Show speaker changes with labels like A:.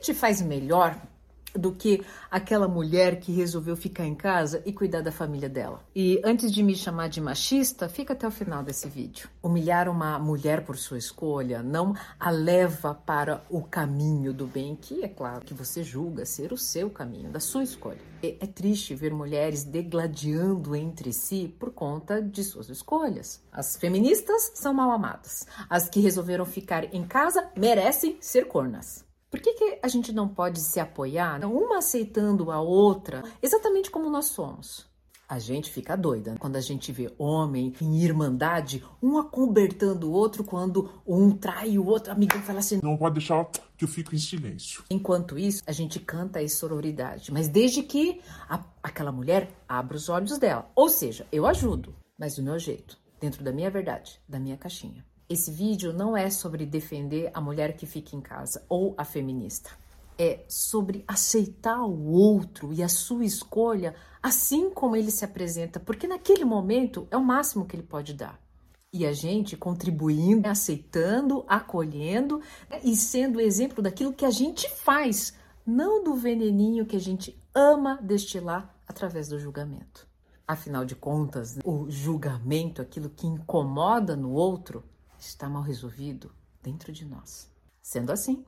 A: te faz melhor do que aquela mulher que resolveu ficar em casa e cuidar da família dela. E antes de me chamar de machista, fica até o final desse vídeo. Humilhar uma mulher por sua escolha não a leva para o caminho do bem, que é claro que você julga ser o seu caminho, da sua escolha. E é triste ver mulheres degladiando entre si por conta de suas escolhas. As feministas são mal amadas. As que resolveram ficar em casa merecem ser cornas. Por que, que a gente não pode se apoiar, uma aceitando a outra, exatamente como nós somos? A gente fica doida quando a gente vê homem em irmandade, um acobertando o outro quando um trai o outro. Amigo fala assim:
B: Não pode deixar que eu fique em silêncio.
A: Enquanto isso, a gente canta a sororidade, mas desde que a, aquela mulher abra os olhos dela. Ou seja, eu ajudo, mas do meu jeito, dentro da minha verdade, da minha caixinha. Esse vídeo não é sobre defender a mulher que fica em casa ou a feminista. É sobre aceitar o outro e a sua escolha assim como ele se apresenta, porque naquele momento é o máximo que ele pode dar. E a gente contribuindo, aceitando, acolhendo né, e sendo exemplo daquilo que a gente faz, não do veneninho que a gente ama destilar através do julgamento. Afinal de contas, o julgamento, aquilo que incomoda no outro, está mal resolvido dentro de nós. Sendo assim,